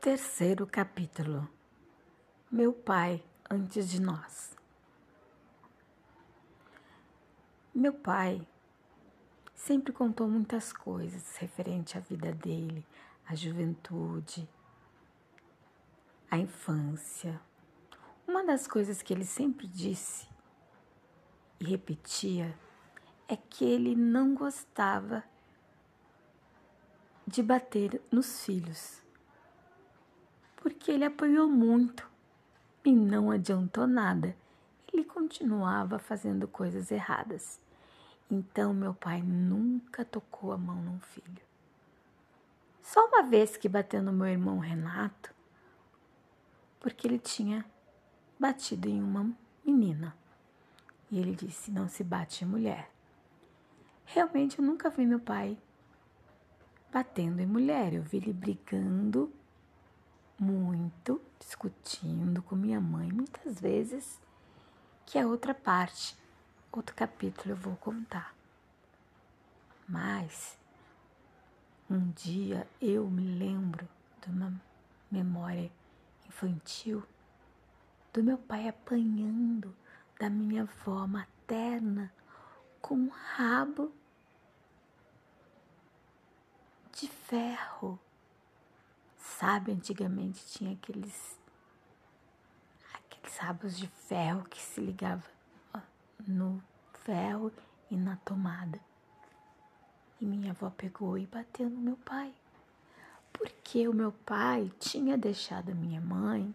Terceiro capítulo: Meu pai antes de nós. Meu pai sempre contou muitas coisas referente à vida dele, à juventude, à infância. Uma das coisas que ele sempre disse e repetia é que ele não gostava de bater nos filhos porque ele apanhou muito e não adiantou nada. Ele continuava fazendo coisas erradas. Então meu pai nunca tocou a mão num filho. Só uma vez que bateu no meu irmão Renato, porque ele tinha batido em uma menina. E ele disse: não se bate em mulher. Realmente eu nunca vi meu pai batendo em mulher. Eu vi ele brigando muito, discutindo com minha mãe, muitas vezes, que é outra parte, outro capítulo eu vou contar. Mas um dia eu me lembro de uma memória infantil do meu pai apanhando da minha avó materna com um rabo de ferro Sabe, antigamente tinha aqueles aqueles rabos de ferro que se ligava no ferro e na tomada. E minha avó pegou e bateu no meu pai. Porque o meu pai tinha deixado a minha mãe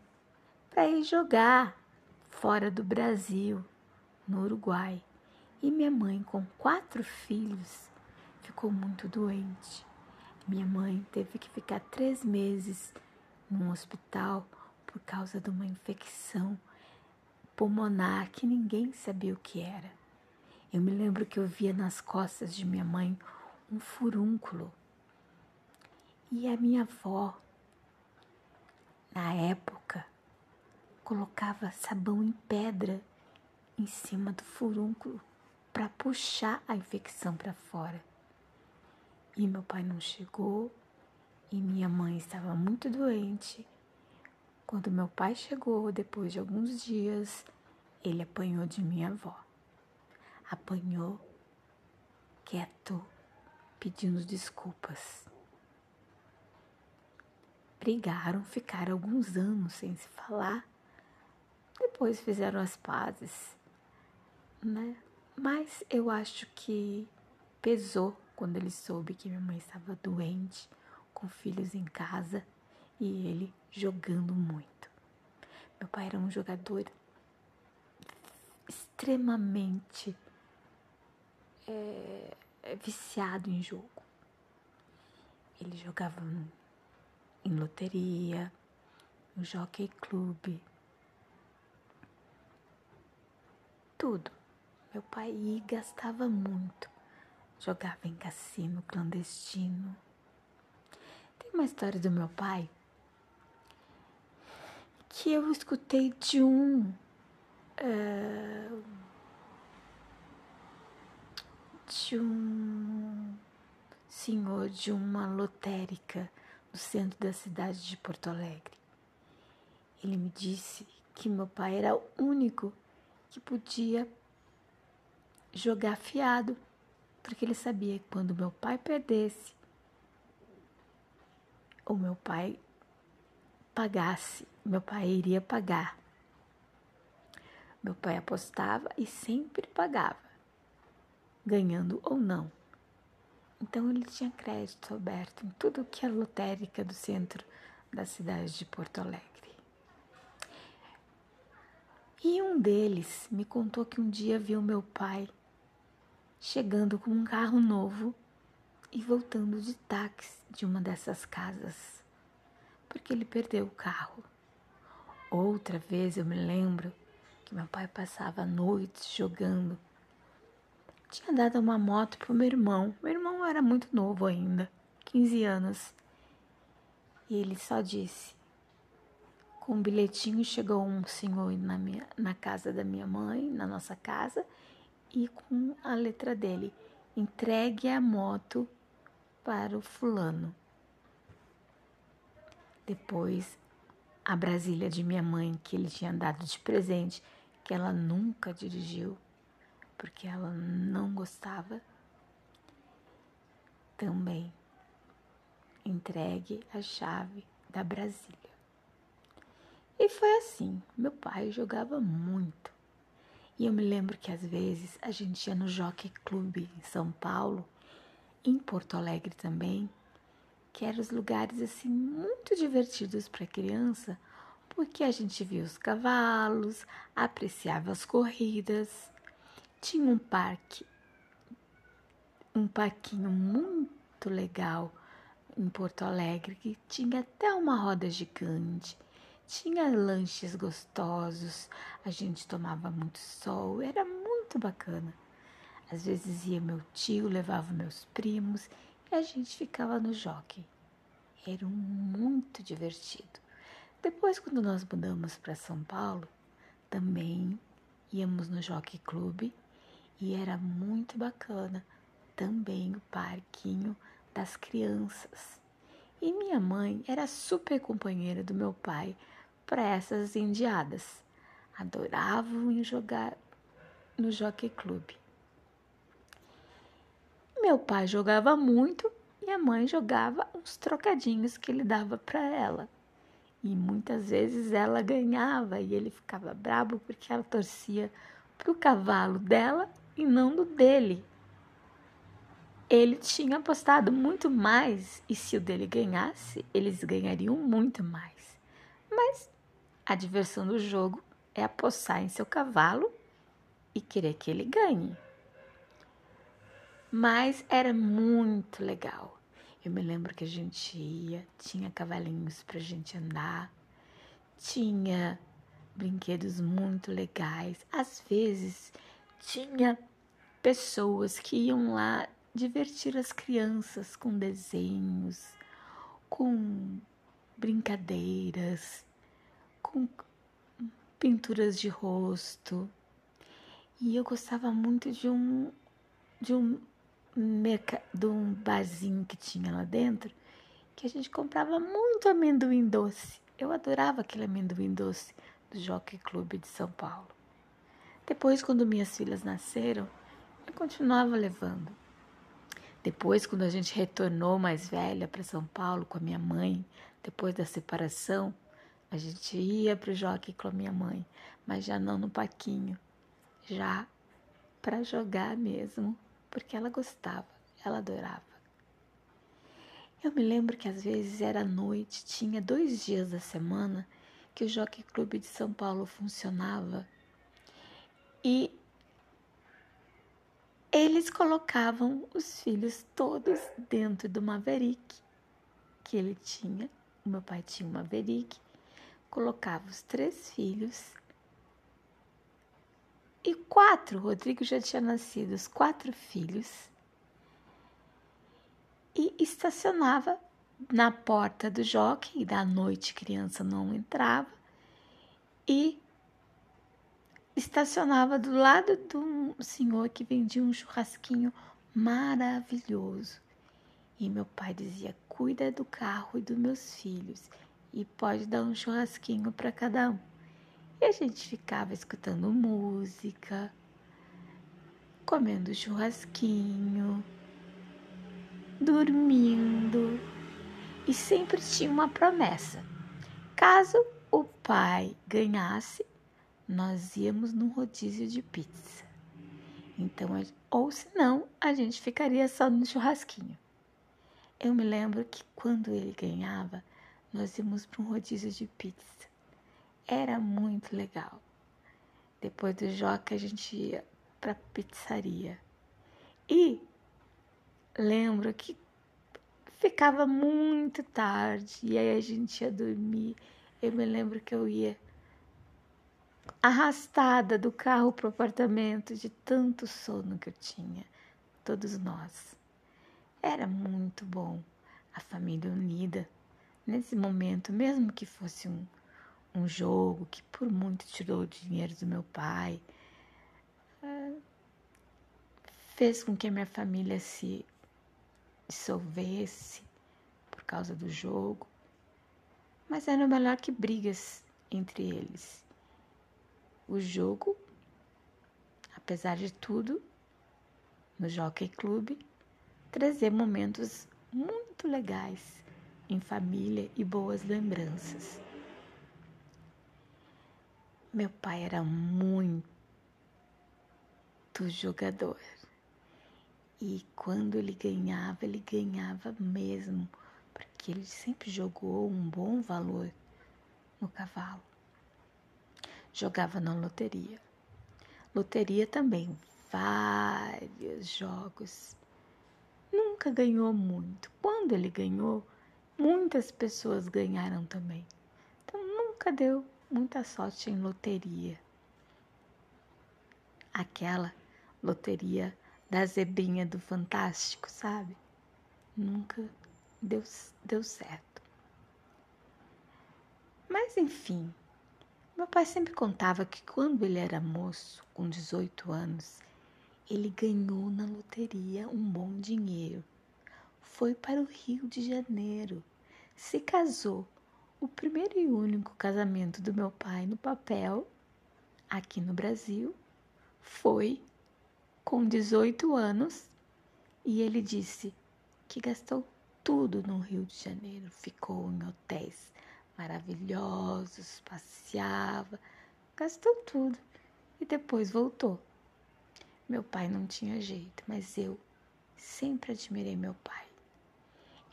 para ir jogar fora do Brasil, no Uruguai. E minha mãe, com quatro filhos, ficou muito doente. Minha mãe teve que ficar três meses num hospital por causa de uma infecção pulmonar que ninguém sabia o que era. Eu me lembro que eu via nas costas de minha mãe um furúnculo. E a minha avó, na época, colocava sabão em pedra em cima do furúnculo para puxar a infecção para fora. E meu pai não chegou e minha mãe estava muito doente. Quando meu pai chegou, depois de alguns dias, ele apanhou de minha avó. Apanhou quieto, pedindo desculpas. Brigaram, ficaram alguns anos sem se falar. Depois fizeram as pazes, né? Mas eu acho que pesou quando ele soube que minha mãe estava doente, com filhos em casa e ele jogando muito. Meu pai era um jogador extremamente é, viciado em jogo. Ele jogava em loteria, no jockey club, tudo. Meu pai gastava muito jogava em cassino clandestino. Tem uma história do meu pai que eu escutei de um uh, de um senhor de uma lotérica no centro da cidade de Porto Alegre. Ele me disse que meu pai era o único que podia jogar fiado porque ele sabia que quando meu pai perdesse, o meu pai pagasse, meu pai iria pagar. Meu pai apostava e sempre pagava, ganhando ou não. Então ele tinha crédito aberto em tudo que é lotérica do centro da cidade de Porto Alegre. E um deles me contou que um dia viu meu pai chegando com um carro novo e voltando de táxi de uma dessas casas, porque ele perdeu o carro. Outra vez eu me lembro que meu pai passava noites jogando. Tinha dado uma moto para o meu irmão. Meu irmão era muito novo ainda, 15 anos. E ele só disse: com um bilhetinho chegou um senhor na, minha, na casa da minha mãe, na nossa casa, e com a letra dele: entregue a moto para o fulano. Depois, a Brasília de minha mãe, que ele tinha dado de presente, que ela nunca dirigiu, porque ela não gostava. Também entregue a chave da Brasília. E foi assim, meu pai jogava muito. E eu me lembro que às vezes a gente ia no Jockey Club em São Paulo, em Porto Alegre também, que eram os lugares assim muito divertidos para criança, porque a gente via os cavalos, apreciava as corridas. Tinha um parque, um parquinho muito legal em Porto Alegre que tinha até uma roda gigante tinha lanches gostosos, a gente tomava muito sol, era muito bacana. Às vezes ia meu tio, levava meus primos e a gente ficava no jockey. Era muito divertido. Depois, quando nós mudamos para São Paulo, também íamos no Jockey Club e era muito bacana também o parquinho das crianças. E minha mãe era super companheira do meu pai para essas indiadas. Adoravam jogar no Jockey Club. Meu pai jogava muito e a mãe jogava uns trocadinhos que ele dava para ela. E muitas vezes ela ganhava e ele ficava bravo porque ela torcia para o cavalo dela e não do dele. Ele tinha apostado muito mais e se o dele ganhasse, eles ganhariam muito mais. Mas a diversão do jogo é apossar em seu cavalo e querer que ele ganhe. Mas era muito legal. Eu me lembro que a gente ia, tinha cavalinhos para a gente andar, tinha brinquedos muito legais. Às vezes tinha pessoas que iam lá divertir as crianças com desenhos, com brincadeiras com pinturas de rosto. E eu gostava muito de um de um merca, de um barzinho que tinha lá dentro, que a gente comprava muito amendoim doce. Eu adorava aquele amendoim doce do Jockey Club de São Paulo. Depois, quando minhas filhas nasceram, eu continuava levando. Depois, quando a gente retornou mais velha para São Paulo com a minha mãe, depois da separação, a gente ia para o jockey com a minha mãe, mas já não no paquinho, já para jogar mesmo, porque ela gostava, ela adorava. Eu me lembro que às vezes era noite, tinha dois dias da semana que o Jockey Clube de São Paulo funcionava e eles colocavam os filhos todos dentro do Maverick que ele tinha. O meu pai tinha um Maverick colocava os três filhos e quatro, Rodrigo já tinha nascido, os quatro filhos, e estacionava na porta do jockey, da noite criança não entrava, e estacionava do lado de um senhor que vendia um churrasquinho maravilhoso. E meu pai dizia: Cuida do carro e dos meus filhos e pode dar um churrasquinho para cada um. E a gente ficava escutando música, comendo churrasquinho, dormindo e sempre tinha uma promessa. Caso o pai ganhasse, nós íamos num rodízio de pizza. Então, ou se não, a gente ficaria só no churrasquinho. Eu me lembro que quando ele ganhava, nós íamos para um rodízio de pizza. Era muito legal. Depois do Joca, a gente ia para a pizzaria. E lembro que ficava muito tarde e aí a gente ia dormir. Eu me lembro que eu ia arrastada do carro para o apartamento de tanto sono que eu tinha, todos nós. Era muito bom, a família unida nesse momento, mesmo que fosse um, um jogo que por muito tirou o dinheiro do meu pai, é, fez com que a minha família se dissolvesse por causa do jogo. mas era melhor que brigas entre eles. O jogo, apesar de tudo, no Jockey Club, trazia momentos muito legais em família e boas lembranças. Meu pai era muito jogador. E quando ele ganhava, ele ganhava mesmo, porque ele sempre jogou um bom valor no cavalo. Jogava na loteria. Loteria também, vários jogos. Nunca ganhou muito. Quando ele ganhou, muitas pessoas ganharam também. Então nunca deu muita sorte em loteria. Aquela loteria da zebrinha do Fantástico, sabe? Nunca deu, deu certo. Mas enfim, meu pai sempre contava que quando ele era moço, com 18 anos, ele ganhou na loteria um bom dinheiro. Foi para o Rio de Janeiro, se casou. O primeiro e único casamento do meu pai no papel, aqui no Brasil, foi com 18 anos e ele disse que gastou tudo no Rio de Janeiro, ficou em hotéis maravilhosos, passeava, gastou tudo e depois voltou. Meu pai não tinha jeito, mas eu sempre admirei meu pai.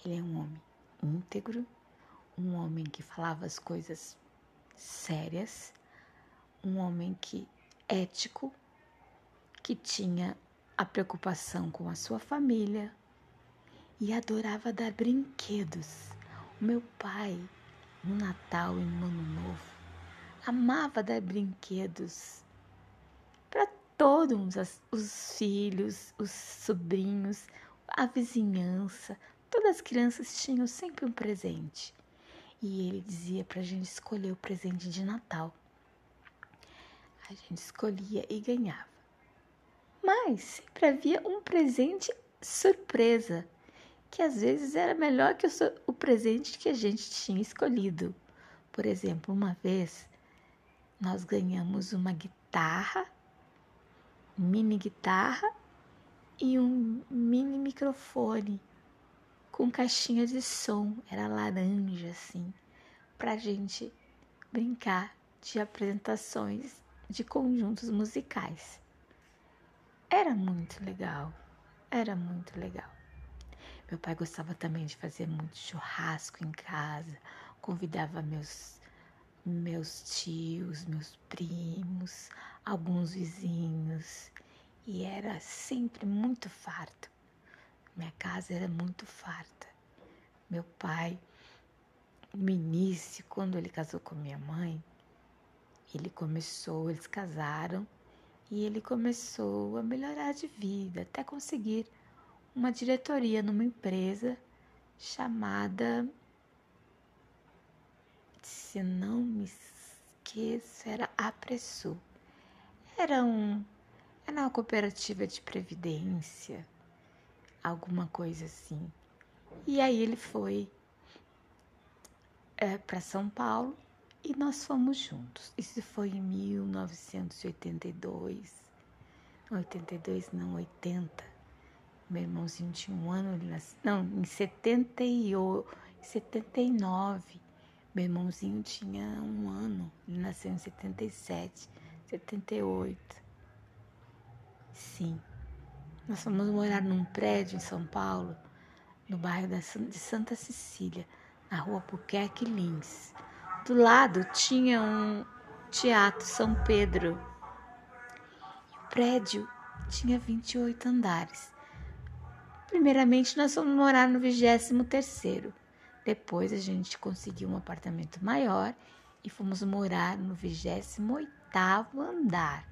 Ele é um homem íntegro, um homem que falava as coisas sérias, um homem que ético, que tinha a preocupação com a sua família e adorava dar brinquedos. O meu pai, no Natal e no Ano Novo, amava dar brinquedos para todos os filhos, os sobrinhos, a vizinhança. Todas as crianças tinham sempre um presente. E ele dizia para a gente escolher o presente de Natal. A gente escolhia e ganhava. Mas sempre havia um presente surpresa, que às vezes era melhor que o, o presente que a gente tinha escolhido. Por exemplo, uma vez nós ganhamos uma guitarra, mini guitarra e um mini microfone com caixinha de som, era laranja assim, para gente brincar de apresentações de conjuntos musicais. Era muito legal, era muito legal. Meu pai gostava também de fazer muito churrasco em casa, convidava meus meus tios, meus primos, alguns vizinhos, e era sempre muito farto. Minha casa era muito farta. Meu pai, no início, quando ele casou com minha mãe, ele começou, eles casaram e ele começou a melhorar de vida até conseguir uma diretoria numa empresa chamada, se não me esqueço, era Apressu. Era um era uma cooperativa de previdência, alguma coisa assim. E aí ele foi é, para São Paulo e nós fomos juntos. Isso foi em 1982. 82 não, 80. Meu irmãozinho tinha um ano, ele nasceu. Não, em 78, 79. Meu irmãozinho tinha um ano, ele nasceu em 77, 78. Sim. Nós fomos morar num prédio em São Paulo, no bairro de Santa Cecília, na rua Puquerque Lins. Do lado tinha um teatro São Pedro. o prédio tinha 28 andares. Primeiramente, nós fomos morar no 23 Depois a gente conseguiu um apartamento maior e fomos morar no 28 andar.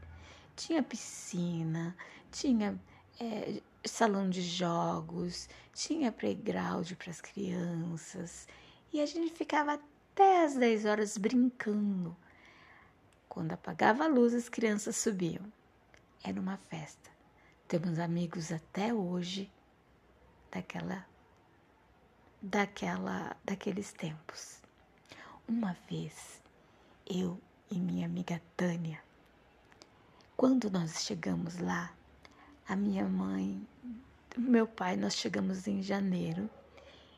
Tinha piscina, tinha é, salão de jogos, tinha playground para as crianças e a gente ficava até às 10 horas brincando. Quando apagava a luz, as crianças subiam. Era uma festa. Temos amigos até hoje daquela daquela daqueles tempos. uma vez, eu e minha amiga Tânia, quando nós chegamos lá, a minha mãe, meu pai, nós chegamos em janeiro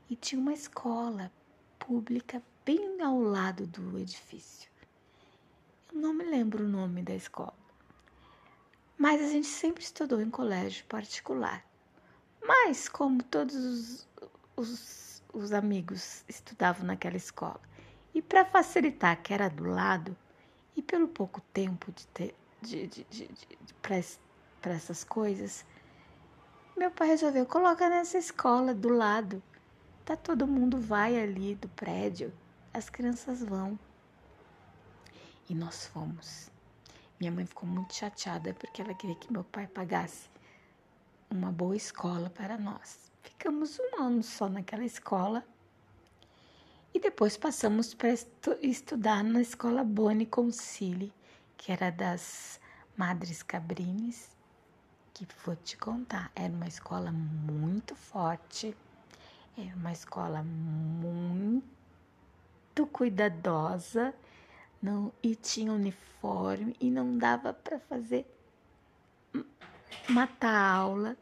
e tinha uma escola pública bem ao lado do edifício. Eu não me lembro o nome da escola, mas a gente sempre estudou em colégio particular. Mas, como todos os, os, os amigos estudavam naquela escola, e para facilitar que era do lado, e pelo pouco tempo de ter de, de, de, de para essas coisas, meu pai resolveu colocar nessa escola do lado. Tá todo mundo vai ali do prédio, as crianças vão. E nós fomos. Minha mãe ficou muito chateada porque ela queria que meu pai pagasse uma boa escola para nós. Ficamos um ano só naquela escola e depois passamos para estu estudar na escola Boni Concili, que era das Madres Cabrines, que vou te contar, era uma escola muito forte, era uma escola muito cuidadosa, não e tinha uniforme e não dava para fazer matar aula,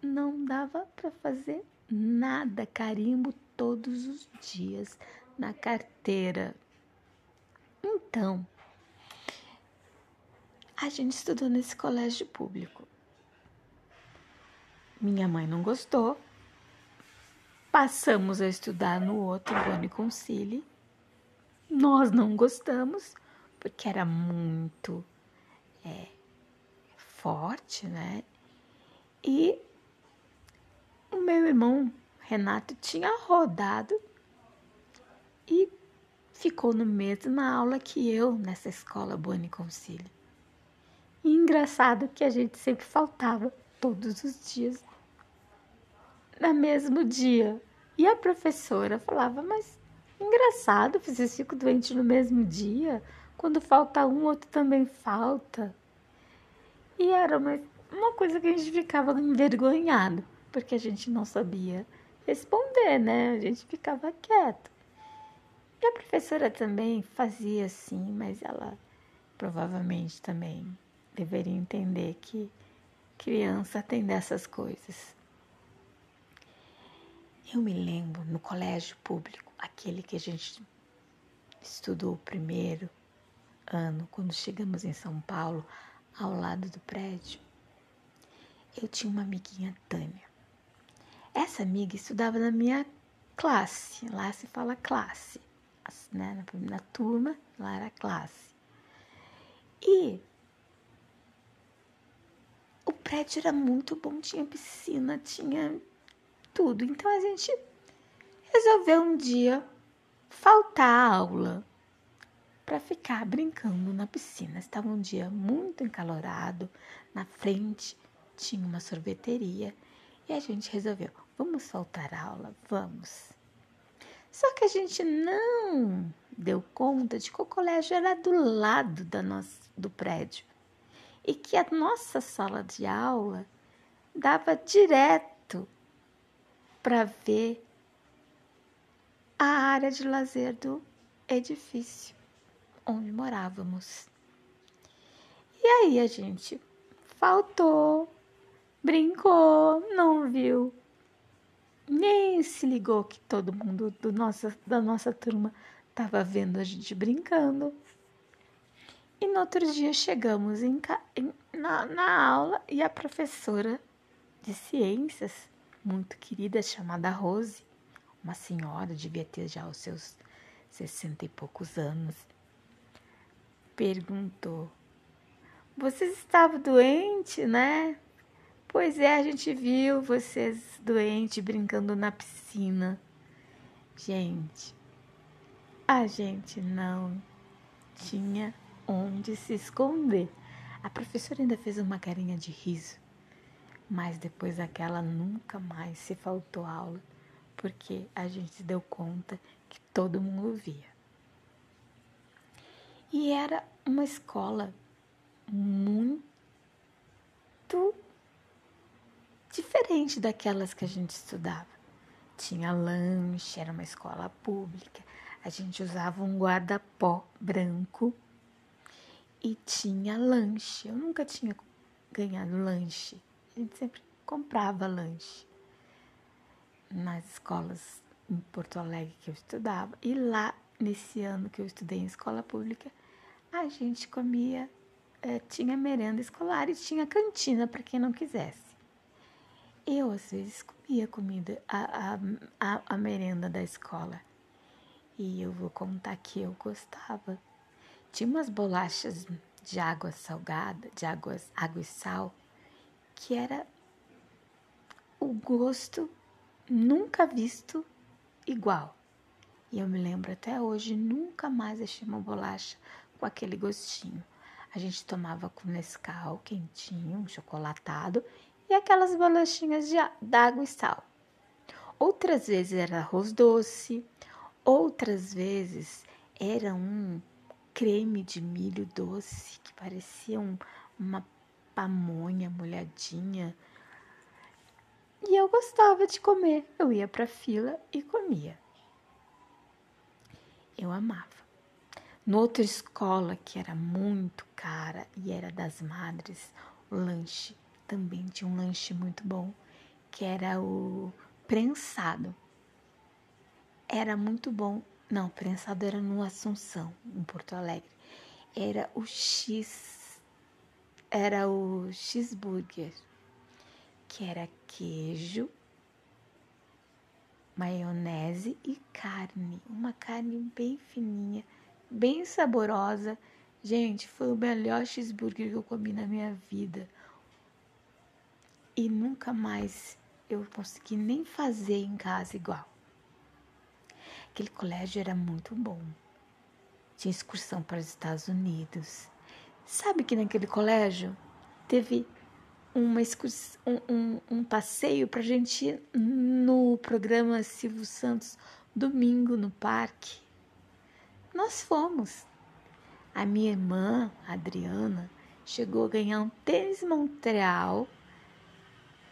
não dava para fazer nada, carimbo todos os dias na carteira. Então, a gente estudou nesse colégio público. Minha mãe não gostou. Passamos a estudar no outro Boni Concili. Nós não gostamos porque era muito é, forte, né? E o meu irmão Renato tinha rodado e ficou na mesma aula que eu nessa escola Boni Concílio. E engraçado que a gente sempre faltava todos os dias no mesmo dia. E a professora falava, mas engraçado, vocês ficam doentes no mesmo dia. Quando falta um, outro também falta. E era uma, uma coisa que a gente ficava envergonhado, porque a gente não sabia responder, né? A gente ficava quieto. E a professora também fazia assim, mas ela provavelmente também deveria entender que criança tem dessas coisas. Eu me lembro no colégio público, aquele que a gente estudou o primeiro ano, quando chegamos em São Paulo, ao lado do prédio, eu tinha uma amiguinha Tânia. Essa amiga estudava na minha classe, lá se fala classe, né? na, na turma, lá era classe. E o prédio era muito bom, tinha piscina, tinha tudo. Então a gente resolveu um dia faltar a aula para ficar brincando na piscina. Estava um dia muito encalorado, na frente tinha uma sorveteria e a gente resolveu, vamos faltar a aula, vamos. Só que a gente não deu conta de que o colégio era do lado da nossa, do prédio e que a nossa sala de aula dava direto para ver a área de lazer do edifício onde morávamos. E aí a gente faltou, brincou, não viu, nem se ligou que todo mundo do nossa, da nossa turma estava vendo a gente brincando. E no outro dia chegamos em, na, na aula e a professora de ciências, muito querida, chamada Rose, uma senhora, devia ter já os seus sessenta e poucos anos, perguntou: Vocês estavam doentes, né? Pois é, a gente viu vocês doentes brincando na piscina. Gente, a gente não tinha onde se esconder. A professora ainda fez uma carinha de riso, mas depois daquela nunca mais se faltou aula, porque a gente se deu conta que todo mundo via. E era uma escola muito diferente daquelas que a gente estudava. Tinha lanche, era uma escola pública. a gente usava um guarda-pó branco e tinha lanche. Eu nunca tinha ganhado lanche. A gente sempre comprava lanche nas escolas em Porto Alegre que eu estudava. E lá, nesse ano que eu estudei em escola pública, a gente comia, é, tinha merenda escolar e tinha cantina para quem não quisesse. Eu, às vezes, comia comida, a, a, a, merenda da escola. E eu vou contar que eu gostava. Tinha umas bolachas de água salgada, de águas, água e sal, que era o gosto nunca visto igual. E eu me lembro até hoje, nunca mais achei uma bolacha com aquele gostinho. A gente tomava com Nescau quentinho, um chocolatado e aquelas bolachinhas de água e sal. Outras vezes era arroz doce, outras vezes era um creme de milho doce que parecia um, uma pamonha molhadinha. E eu gostava de comer. Eu ia para fila e comia. Eu amava. No outra escola que era muito cara e era das madres, o lanche também tinha um lanche muito bom, que era o prensado. Era muito bom. Não, prensado era no Assunção, em Porto Alegre. Era o X. Era o cheeseburger, que era queijo, maionese e carne. Uma carne bem fininha, bem saborosa. Gente, foi o melhor cheeseburger que eu comi na minha vida e nunca mais eu consegui nem fazer em casa igual. Aquele colégio era muito bom. Tinha excursão para os Estados Unidos. Sabe que naquele colégio teve uma um, um, um passeio para gente ir no programa Silvio Santos domingo no parque. Nós fomos. A minha irmã, Adriana, chegou a ganhar um tênis Montreal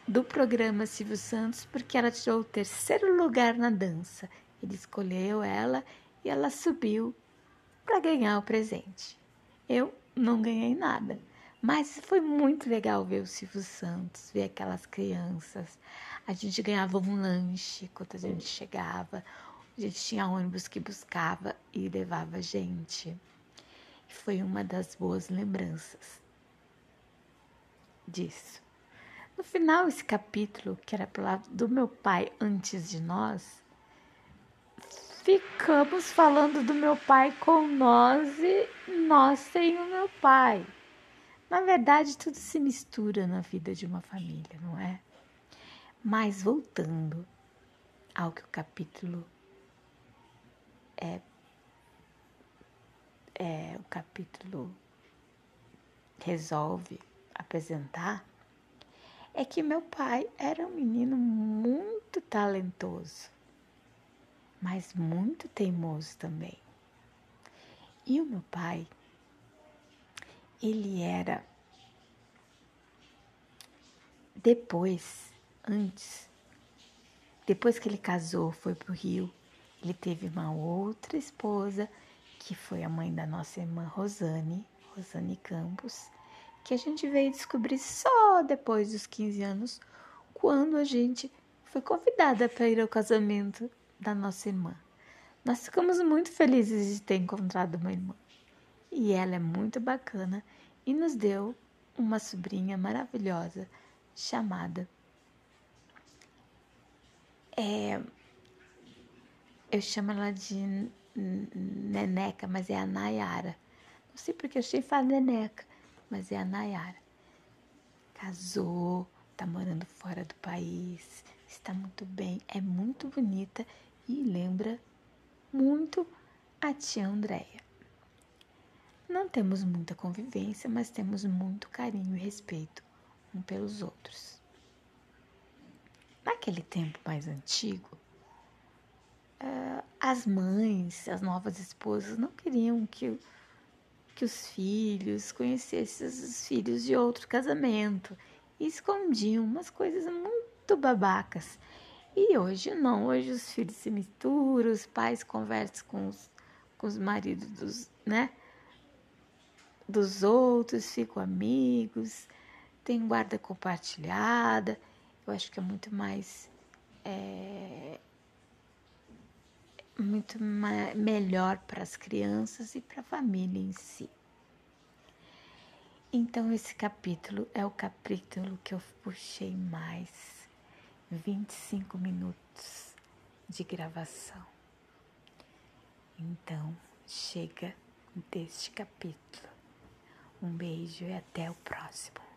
do programa Silvio Santos porque ela tirou o terceiro lugar na dança. Ele escolheu ela e ela subiu para ganhar o presente. Eu não ganhei nada, mas foi muito legal ver o Silvio Santos, ver aquelas crianças. A gente ganhava um lanche quando a gente chegava. A gente tinha ônibus que buscava e levava a gente. E foi uma das boas lembranças disso. No final, esse capítulo, que era do meu pai antes de nós, ficamos falando do meu pai com nós e nós sem o meu pai. Na verdade, tudo se mistura na vida de uma família, não é? Mas voltando ao que o capítulo é, é o capítulo resolve apresentar, é que meu pai era um menino muito talentoso, mas muito teimoso também. E o meu pai, ele era depois, antes, depois que ele casou, foi para o Rio, ele teve uma outra esposa, que foi a mãe da nossa irmã Rosane, Rosane Campos, que a gente veio descobrir só depois dos 15 anos, quando a gente foi convidada para ir ao casamento da nossa irmã. Nós ficamos muito felizes de ter encontrado uma irmã. E ela é muito bacana e nos deu uma sobrinha maravilhosa chamada. É, eu chamo ela de Neneca, mas é a Nayara. Não sei porque eu achei falar Neneca mas é a Nayara. Casou, tá morando fora do país, está muito bem, é muito bonita e lembra muito a tia Andréia. Não temos muita convivência, mas temos muito carinho e respeito um pelos outros. Naquele tempo mais antigo, eh, as mães, as novas esposas não queriam que que os filhos conhecessem os filhos de outro casamento e escondiam umas coisas muito babacas. E hoje não, hoje os filhos se misturam, os pais conversam com os, com os maridos dos, né, dos outros, ficam amigos, tem guarda compartilhada. Eu acho que é muito mais é, muito ma melhor para as crianças e para a família em si. Então, esse capítulo é o capítulo que eu puxei mais 25 minutos de gravação. Então, chega deste capítulo. Um beijo e até o próximo.